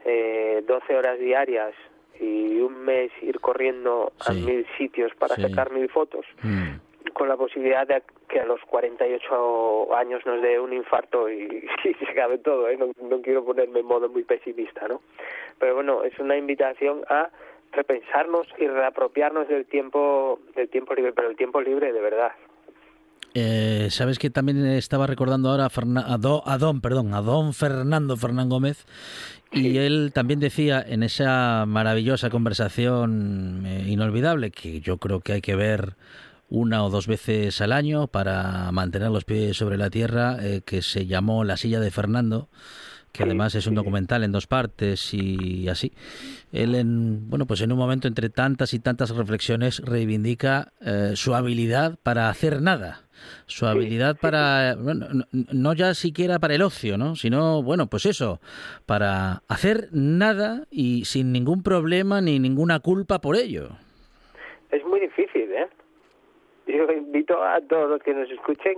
eh, 12 horas diarias y un mes ir corriendo a mil sitios para sacar mil fotos, mm con la posibilidad de que a los 48 años nos dé un infarto y, se acabe todo, ¿eh? no, quiero ponerme en modo muy pesimista, ¿no? Pero bueno, es una invitación a repensarnos y reapropiarnos del tiempo del tiempo libre, pero el tiempo libre de verdad. Eh, Sabes que también estaba recordando ahora a, don, perdón, a don Fernando Fernán Gómez y él también decía en esa maravillosa conversación eh, inolvidable que yo creo que hay que ver una o dos veces al año para mantener los pies sobre la tierra, eh, que se llamó La silla de Fernando que además es un documental en dos partes y así. Él en bueno, pues en un momento entre tantas y tantas reflexiones reivindica eh, su habilidad para hacer nada su habilidad para, bueno, no ya siquiera para el ocio, ¿no? Sino, bueno, pues eso, para hacer nada y sin ningún problema ni ninguna culpa por ello. Es muy difícil. Yo invito a todos los que nos escuchen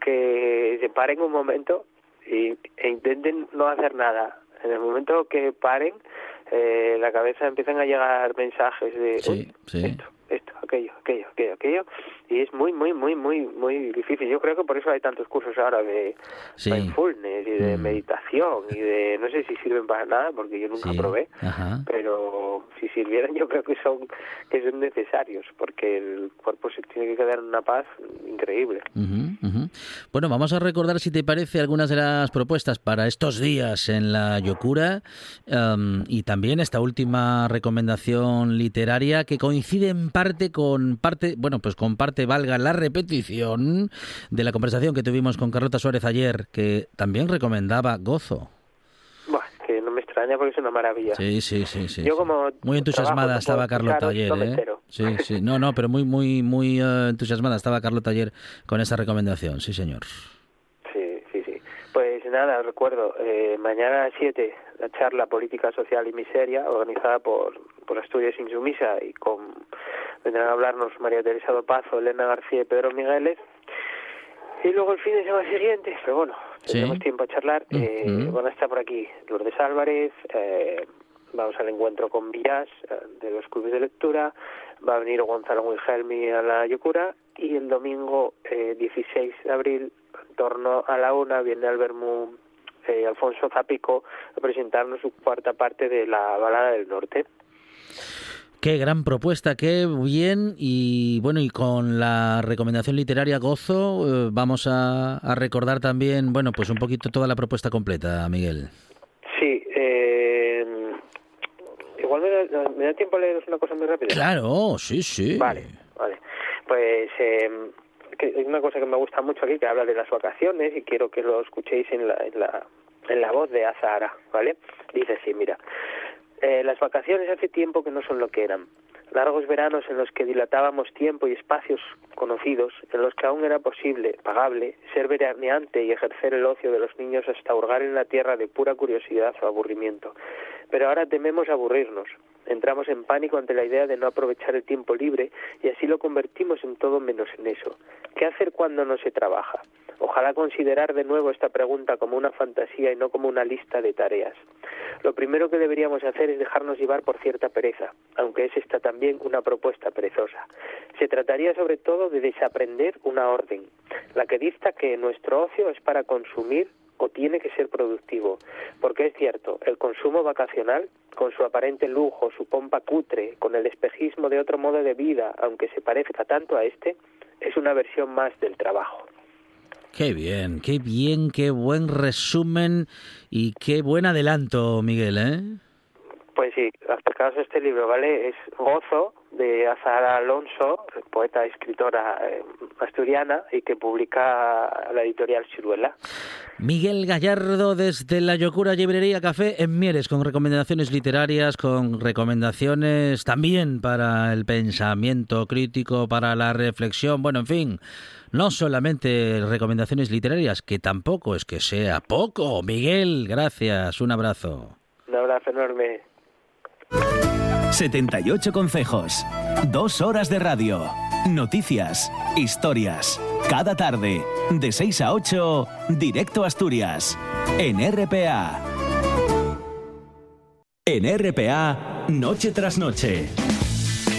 que se paren un momento y, e intenten no hacer nada. En el momento que paren, eh, la cabeza empiezan a llegar mensajes de sí, sí esto, aquello, aquello, aquello, aquello, y es muy, muy, muy, muy, muy difícil. Yo creo que por eso hay tantos cursos ahora de mindfulness y de mm. meditación y de, no sé si sirven para nada, porque yo nunca probé, pero si sirvieran yo creo que son, que son necesarios, porque el cuerpo se tiene que quedar en una paz increíble. Bueno, vamos a recordar, si te parece, algunas de las propuestas para estos días en la Yokura em, y también esta última recomendación literaria que coincide en parte con parte, bueno, pues con parte, valga la repetición, de la conversación que tuvimos con Carlota Suárez ayer, que también recomendaba Gozo. Bueno, que no me extraña porque es una maravilla. Sí, sí, sí. sí Yo como muy entusiasmada estaba Carlota ayer, ¿eh? Sí, sí. No, no, pero muy, muy, muy uh, entusiasmada estaba Carlota ayer con esa recomendación, sí, señor. Sí, sí, sí. Pues nada, recuerdo, eh, mañana a las 7 la charla Política Social y Miseria, organizada por, por Asturias Insumisa y con vendrán a hablarnos María Teresa Dopazo, Elena García y Pedro Migueles. Y luego el fin de semana siguiente, pero bueno, tenemos tiempo a charlar. Eh, van a estar por aquí Lourdes Álvarez, eh, vamos al encuentro con Villas eh, de los clubes de lectura, va a venir Gonzalo Wilhelmi a la Yocura y el domingo 16 de abril, en torno a la una, viene Albermú eh, Alfonso Zapico a presentarnos su cuarta parte de la Balada del Norte. Qué gran propuesta, qué bien y bueno y con la recomendación literaria Gozo eh, vamos a, recordar también bueno pues un poquito toda la propuesta completa, Miguel. Sí, eh, igual me da, tiempo a leeros una cosa muy rápida. Claro, sí, sí. Vale, vale. Pues eh, que hay una cosa que me gusta mucho aquí que habla de las vacaciones y quiero que lo escuchéis en la, en la, en la voz de Azahara, ¿vale? Dice así, mira, eh, las vacaciones hace tiempo que no son lo que eran. Largos veranos en los que dilatábamos tiempo y espacios conocidos, en los que aún era posible, pagable, ser veraneante y ejercer el ocio de los niños hasta hurgar en la tierra de pura curiosidad o aburrimiento. Pero ahora tememos aburrirnos. Entramos en pánico ante la idea de no aprovechar el tiempo libre y así lo convertimos en todo menos en eso. ¿Qué hacer cuando no se trabaja? Ojalá considerar de nuevo esta pregunta como una fantasía y no como una lista de tareas. Lo primero que deberíamos hacer es dejarnos llevar por cierta pereza, aunque es esta también una propuesta perezosa. Se trataría sobre todo de desaprender una orden, la que dicta que nuestro ocio es para consumir o tiene que ser productivo, porque es cierto, el consumo vacacional, con su aparente lujo, su pompa cutre, con el espejismo de otro modo de vida, aunque se parezca tanto a este, es una versión más del trabajo. Qué bien, qué bien, qué buen resumen y qué buen adelanto, Miguel, ¿eh? Pues sí, acercados a este libro, ¿vale? Es Gozo, de Azahara Alonso, poeta y escritora eh, asturiana, y que publica la editorial Ciruela. Miguel Gallardo desde la Yocura Librería Café en Mieres, con recomendaciones literarias, con recomendaciones también para el pensamiento crítico, para la reflexión, bueno, en fin, no solamente recomendaciones literarias, que tampoco es que sea poco. Miguel, gracias, un abrazo. Un abrazo enorme. 78 consejos, dos horas de radio, noticias, historias. Cada tarde, de 6 a 8, directo a Asturias, en RPA. En RPA, noche tras noche.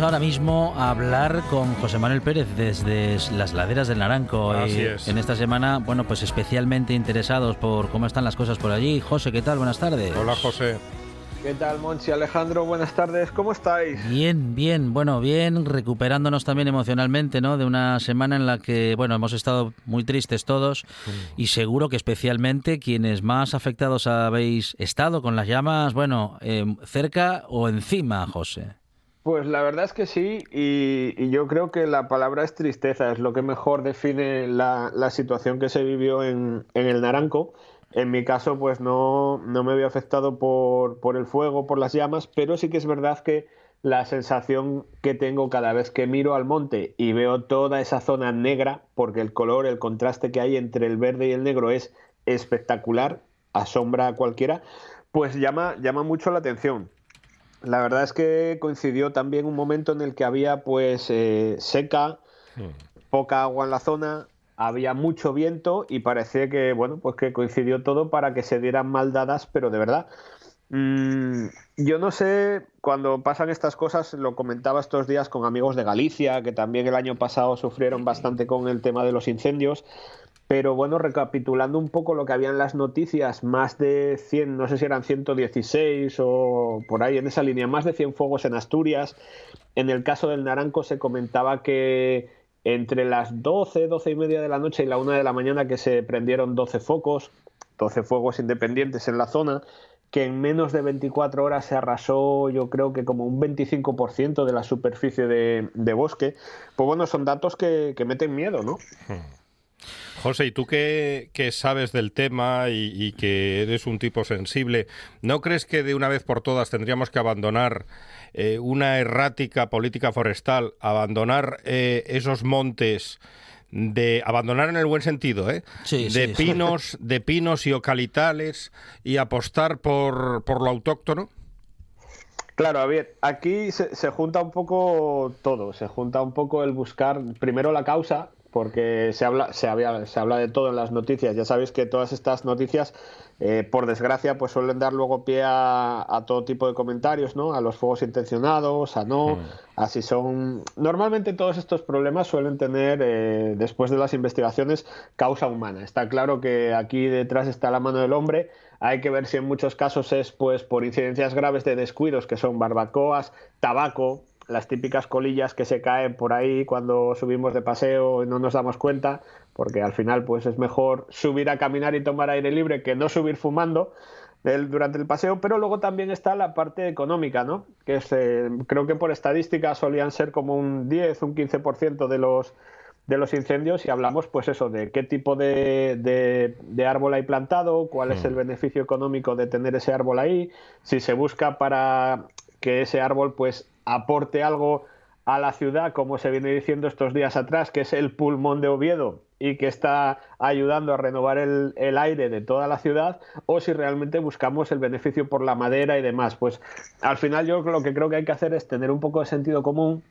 Vamos ahora mismo a hablar con José Manuel Pérez desde las laderas del Naranco. Así Y es. En esta semana, bueno, pues especialmente interesados por cómo están las cosas por allí. José, ¿qué tal? Buenas tardes. Hola, José. ¿Qué tal, Monchi? Alejandro, buenas tardes. ¿Cómo estáis? Bien, bien, bueno, bien, recuperándonos también emocionalmente, ¿no? De una semana en la que, bueno, hemos estado muy tristes todos y seguro que especialmente quienes más afectados habéis estado con las llamas, bueno, eh, cerca o encima, José. Pues la verdad es que sí, y, yo creo que la palabra es tristeza, es lo que mejor define la, la situación que se vivió en, en el Naranco. En mi caso, pues no, no me había afectado por, por el fuego, por las llamas, pero sí que es verdad que la sensación que tengo cada vez que miro al monte y veo toda esa zona negra, porque el color, el contraste que hay entre el verde y el negro es espectacular, asombra a cualquiera, pues llama, llama mucho la atención. La verdad es que coincidió también un momento en el que había pues eh, seca, poca agua en la zona, había mucho viento y parecía que bueno pues que coincidió todo para que se dieran mal dadas, pero de verdad. Mm, yo no sé, cuando pasan estas cosas, lo comentaba estos días con amigos de Galicia, que también el año pasado sufrieron bastante con el tema de los incendios, pero bueno, recapitulando un poco lo que había en las noticias, más de 100, no sé si eran 116 o por ahí en esa línea, más de 100 fuegos en Asturias. En el caso del Naranco se comentaba que entre las 12, 12 y media de la noche y la 1 de la mañana que se prendieron 12 focos, 12 fuegos independientes en la zona, que en menos de 24 horas se arrasó yo creo que como un 25% de la superficie de, bosque. Pues bueno, son datos que, que meten miedo, ¿no? José, y tú que, que sabes del tema y, y que eres un tipo sensible, ¿no crees que de una vez por todas tendríamos que abandonar eh, una errática política forestal, abandonar eh, esos montes de abandonar en el buen sentido, ¿eh? Sí, de sí, pinos, de pinos y ocalitales y apostar por, por lo autóctono? Claro, a ver, aquí se, se junta un poco todo, se junta un poco el buscar primero la causa, porque se habla, se, había, se habla de todo en las noticias. Ya sabéis que todas estas noticias, eh, por desgracia, pues suelen dar luego pie a, a, todo tipo de comentarios, ¿no? A los fuegos intencionados, a no, así son. Normalmente todos estos problemas suelen tener, eh, después de las investigaciones, causa humana. Está claro que aquí detrás está la mano del hombre. Hay que ver si en muchos casos es pues por incidencias graves de descuidos, que son barbacoas, tabaco, las típicas colillas que se caen por ahí cuando subimos de paseo y no nos damos cuenta, porque al final pues es mejor subir a caminar y tomar aire libre que no subir fumando durante el paseo, pero luego también está la parte económica, ¿no? Que es, eh, creo que por estadística solían ser como un 10, un 15% de los de los incendios. Y hablamos pues eso de qué tipo de, de, de árbol hay plantado, cuál es el beneficio económico de tener ese árbol ahí, si se busca para que ese árbol pues aporte algo a la ciudad, como se viene diciendo estos días atrás, que es el pulmón de Oviedo y que está ayudando a renovar el, el, aire de toda la ciudad, o si realmente buscamos el beneficio por la madera y demás. Pues al final yo lo que creo que hay que hacer es tener un poco de sentido común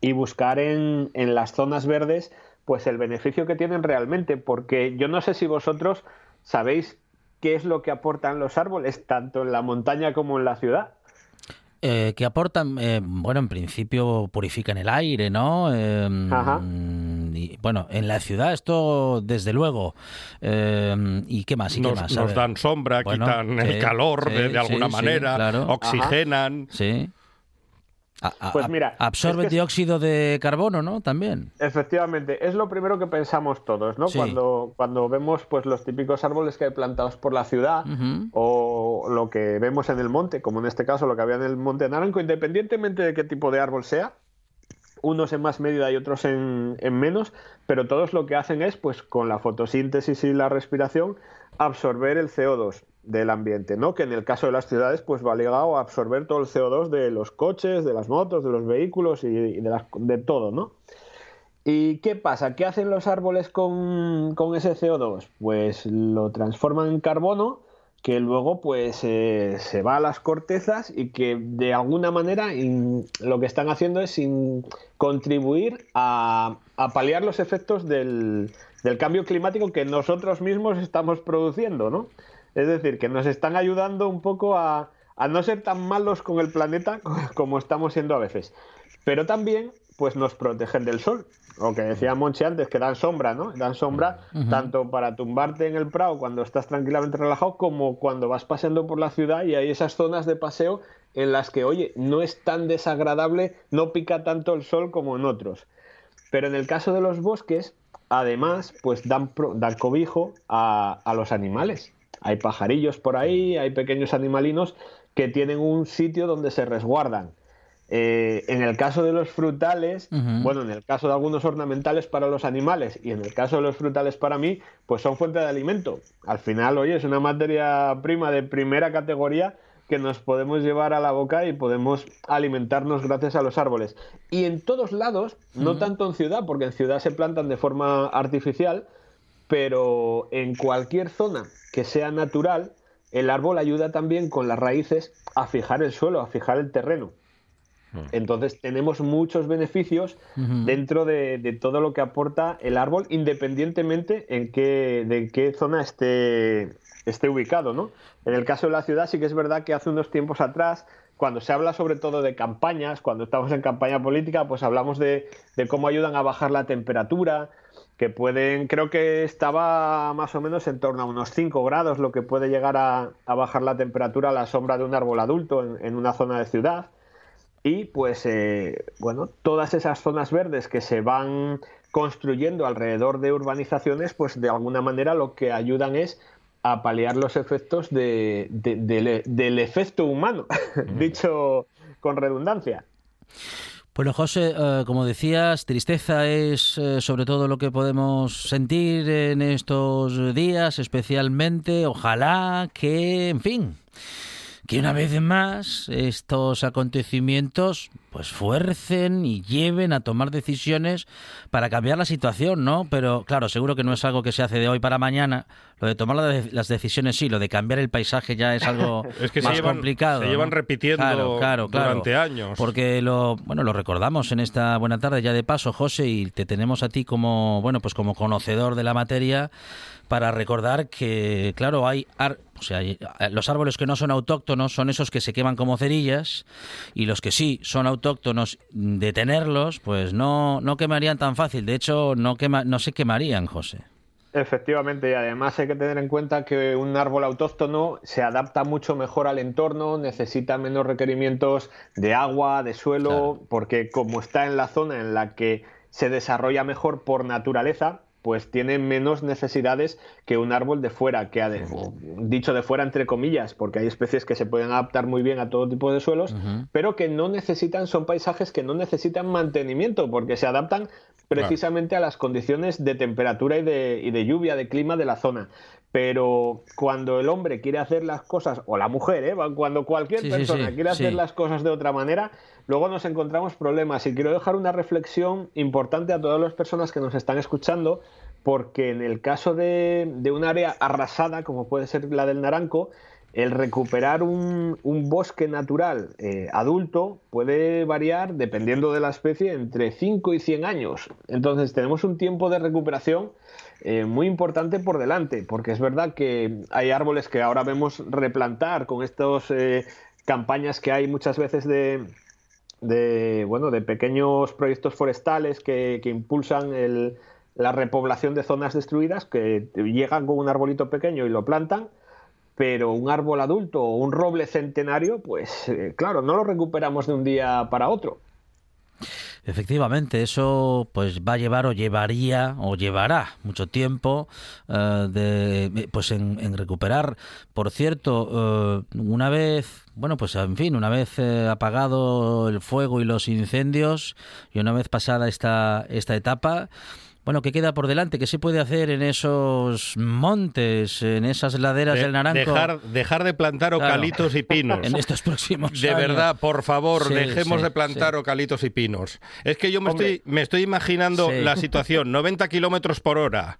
y buscar en, en las zonas verdes pues el beneficio que tienen realmente, porque yo no sé si vosotros sabéis qué es lo que aportan los árboles, tanto en la montaña como en la ciudad. Eh, que aportan, eh, bueno, en principio purifican el aire, ¿no? Eh, Ajá. Y, bueno, en la ciudad esto, desde luego. Eh, ¿Y qué más? ¿Y qué nos, más? Nos dan sombra, Bueno, quitan sí, el calor de, sí, de alguna sí, sí, manera, claro. oxigenan. Sí. A- Pues mira, absorbe es que- dióxido de carbono, ¿no? También. Efectivamente, es lo primero que pensamos todos, ¿no? Sí. Cuando, cuando vemos pues los típicos árboles que hay plantados por la ciudad o lo que vemos en el monte, como en este caso lo que había en el Monte Naranco, independientemente de qué tipo de árbol sea, unos en más medida y otros en, en menos, pero todos lo que hacen es, pues con la fotosíntesis y la respiración, absorber el CO2 del ambiente, ¿no? Que en el caso de las ciudades, pues va ligado a absorber todo el CO2 de los coches, de las motos, de los vehículos y, de, las- de todo, ¿no? ¿Y qué pasa? ¿Qué hacen los árboles con, ese CO2? Pues lo transforman en carbono que luego pues eh, se va a las cortezas y que de alguna manera lo que están haciendo es in- contribuir a, a paliar los efectos del, del cambio climático que nosotros mismos estamos produciendo, ¿no? Es decir, que nos están ayudando un poco a, a no ser tan malos con el planeta como estamos siendo a veces. Pero también, pues nos protegen del sol. Lo que decía Monchi antes, que dan sombra, ¿no? Dan sombra tanto para tumbarte en el prado cuando estás tranquilamente relajado, como cuando vas paseando por la ciudad y hay esas zonas de paseo en las que, oye, no es tan desagradable, no pica tanto el sol como en otros. Pero en el caso de los bosques, además, pues dan, dan cobijo a, a los animales. Hay pajarillos por ahí, hay pequeños animalinos que tienen un sitio donde se resguardan. Eh, en el caso de los frutales, bueno, en el caso de algunos ornamentales para los animales y en el caso de los frutales para mí, pues son fuente de alimento. Al final, oye, es una materia prima de primera categoría que nos podemos llevar a la boca y podemos alimentarnos gracias a los árboles. Y en todos lados, no tanto en ciudad, porque en ciudad se plantan de forma artificial, pero en cualquier zona que sea natural, el árbol ayuda también con las raíces a fijar el suelo, a fijar el terreno. Entonces tenemos muchos beneficios dentro de, todo lo que aporta el árbol, independientemente en qué, de qué zona esté, esté ubicado. ¿no? En el caso de la ciudad sí que es verdad que hace unos tiempos atrás, cuando se habla sobre todo de campañas, cuando estamos en campaña política, pues hablamos de, de cómo ayudan a bajar la temperatura, que pueden, creo que estaba más o menos en torno a unos 5 grados, lo que puede llegar a, bajar la temperatura a la sombra de un árbol adulto en una zona de ciudad. Y pues, eh, bueno, todas esas zonas verdes que se van construyendo alrededor de urbanizaciones, pues de alguna manera lo que ayudan es a paliar los efectos de, del efecto humano, dicho con redundancia. Bueno, José, eh, como decías, tristeza es eh, sobre todo lo que podemos sentir en estos días, especialmente. Ojalá que, en fin, que una vez más estos acontecimientos pues fuercen y lleven a tomar decisiones para cambiar la situación, ¿no? Pero claro, seguro que no es algo que se hace de hoy para mañana. Lo de tomar las decisiones sí, lo de cambiar el paisaje ya es algo más complicado. Se llevan repitiendo durante años. Porque lo bueno lo recordamos en esta buena tarde ya de paso, José, y te tenemos a ti como bueno pues como conocedor de la materia para recordar que, claro, hay, o sea, los árboles que no son autóctonos son esos que se queman como cerillas y los que sí son autóctonos, detenerlos, pues no, no quemarían tan fácil. De hecho, no, quema, no se quemarían, José. Efectivamente, y además hay que tener en cuenta que un árbol autóctono se adapta mucho mejor al entorno, necesita menos requerimientos de agua, de suelo, porque como está en la zona en la que se desarrolla mejor por naturaleza, pues tiene menos necesidades que un árbol de fuera, que ha dicho de fuera entre comillas, porque hay especies que se pueden adaptar muy bien a todo tipo de suelos, pero que no necesitan, son paisajes que no necesitan mantenimiento, porque se adaptan precisamente a las condiciones de temperatura y de, y de lluvia, de clima de la zona pero cuando el hombre quiere hacer las cosas, o la mujer, ¿eh? cuando cualquier persona quiere hacer las cosas de otra manera, luego nos encontramos problemas. Y quiero dejar una reflexión importante a todas las personas que nos están escuchando, porque en el caso de, un área arrasada, como puede ser la del Naranco, el recuperar un, bosque natural eh, adulto puede variar, dependiendo de la especie, entre 5 y 100 años. Entonces tenemos un tiempo de recuperación eh, muy importante por delante, porque es verdad que hay árboles que ahora vemos replantar con estas eh, campañas que hay muchas veces de, de, bueno, de pequeños proyectos forestales que, impulsan la repoblación de zonas destruidas, que llegan con un arbolito pequeño y lo plantan, pero un árbol adulto o un roble centenario, pues eh, claro, no lo recuperamos de un día para otro. Efectivamente, eso pues va a llevar o llevaría o llevará mucho tiempo eh, de, pues en, recuperar. Por cierto, eh, una vez, bueno, pues en fin, una vez eh, apagado el fuego y los incendios y una vez pasada esta, esta etapa, bueno, ¿qué queda por delante? ¿Qué se puede hacer en esos montes, en esas laderas del Naranco? Dejar, dejar de plantar ocalitos y pinos. En estos próximos De verdad, por favor, dejemos de plantar ocalitos y pinos. Es que yo me, estoy, me estoy imaginando la situación, 90 kilómetros por hora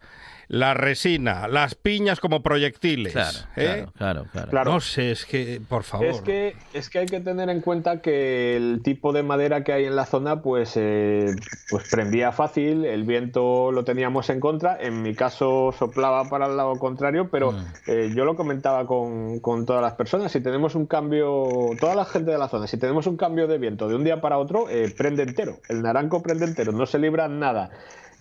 la resina, las piñas como proyectiles. Claro, ¿eh? claro, claro, claro. No sé, es que, por favor. Es que, es que hay que tener en cuenta que el tipo de madera que hay en la zona, pues, eh, pues prendía fácil, el viento lo teníamos en contra, en mi caso soplaba para el lado contrario, pero Mm. eh, yo lo comentaba con, con todas las personas, si tenemos un cambio, toda la gente de la zona, si tenemos un cambio de viento de un día para otro, eh, prende entero, el naranco prende entero, no se libra nada.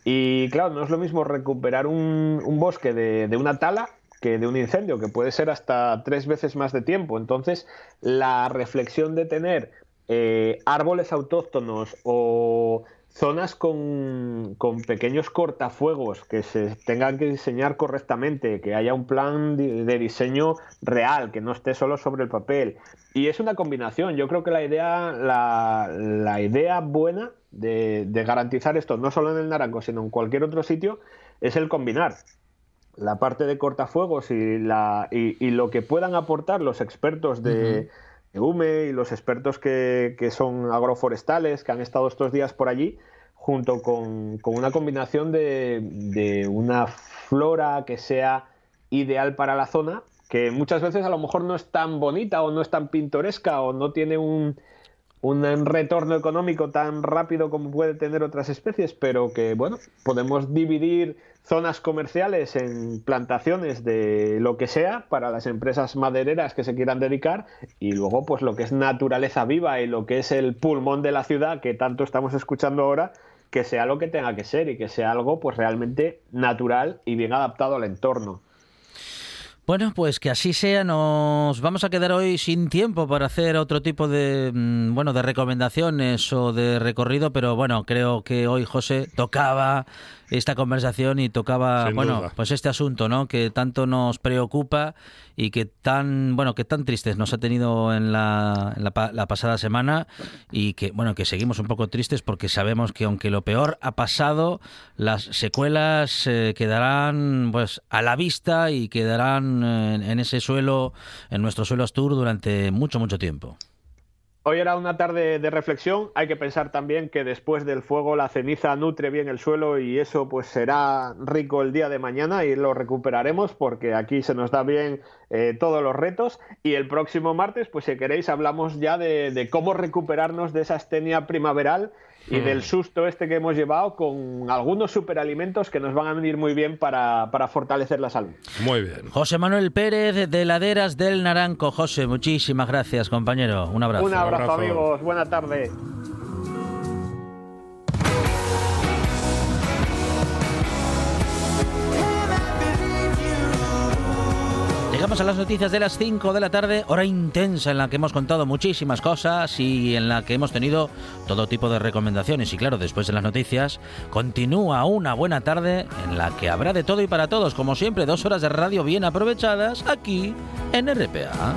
Y claro, no es lo mismo recuperar un, un bosque de, de una tala que de un incendio, que puede ser hasta tres veces más de tiempo. Entonces, la reflexión de tener eh, árboles autóctonos o zonas con, con pequeños cortafuegos que se tengan que diseñar correctamente, que haya un plan de, diseño real, que no esté solo sobre el papel. Y es una combinación. Yo creo que la idea, la, la idea buena de, de garantizar esto, no solo en el Naranco, sino en cualquier otro sitio, es el combinar. La parte de cortafuegos y, la, y, y lo que puedan aportar los expertos de, de UME y los expertos que, que son agroforestales, que han estado estos días por allí, junto con, con una combinación de, de una flora que sea ideal para la zona, que muchas veces a lo mejor no es tan bonita o no es tan pintoresca o no tiene un, un retorno económico tan rápido como puede tener otras especies, pero que bueno, podemos dividir zonas comerciales en plantaciones de lo que sea para las empresas madereras que se quieran dedicar y luego pues lo que es naturaleza viva y lo que es el pulmón de la ciudad que tanto estamos escuchando ahora que sea lo que tenga que ser y que sea algo pues realmente natural y bien adaptado al entorno. Bueno, pues que así sea. Nos vamos a quedar hoy sin tiempo para hacer otro tipo de mm, bueno de recomendaciones o de recorrido, pero bueno, creo que hoy José tocaba esta conversación y tocaba Sin bueno duda. pues este asunto, ¿no? Que tanto nos preocupa y que tan bueno que tan tristes nos ha tenido en la, en la, la pasada semana y que bueno que seguimos un poco tristes porque sabemos que aunque lo peor ha pasado, las secuelas eh, quedarán pues a la vista y quedarán eh, en, en ese suelo, en nuestro suelo Astur durante mucho mucho tiempo. Hoy era una tarde de reflexión. Hay que pensar también que después del fuego la ceniza nutre bien el suelo y eso pues será rico el día de mañana y lo recuperaremos porque aquí se nos da bien eh, todos los retos. Y el próximo martes, pues si queréis, hablamos ya de, cómo recuperarnos de esa astenia primaveral y del susto este que hemos llevado con algunos superalimentos que nos van a venir muy bien para, para fortalecer la salud. Muy bien. José Manuel Pérez de Laderas del Naranco. José, muchísimas gracias, compañero. Un abrazo. Un abrazo, abrazo. amigos. Buena tarde. Llegamos a las noticias de las 5 de la tarde, hora intensa en la que hemos contado muchísimas cosas y en la que hemos tenido todo tipo de recomendaciones. Y claro, después de las noticias, continúa una buena tarde en la que habrá de todo y para todos, como siempre, dos horas de radio bien aprovechadas aquí en RPA.